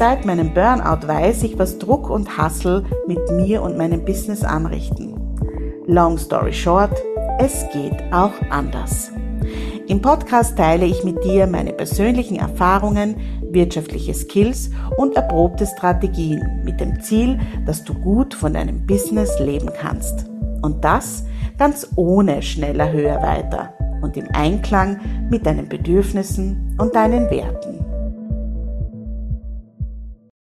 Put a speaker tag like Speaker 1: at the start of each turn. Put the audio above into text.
Speaker 1: Seit meinem Burnout weiß ich, was Druck und Hassel mit mir und meinem Business anrichten. Long story short, es geht auch anders. Im Podcast teile ich mit dir meine persönlichen Erfahrungen, wirtschaftliche Skills und erprobte Strategien mit dem Ziel, dass du gut von deinem Business leben kannst. Und das ganz ohne schneller, höher, weiter und im Einklang mit deinen Bedürfnissen und deinen Werten.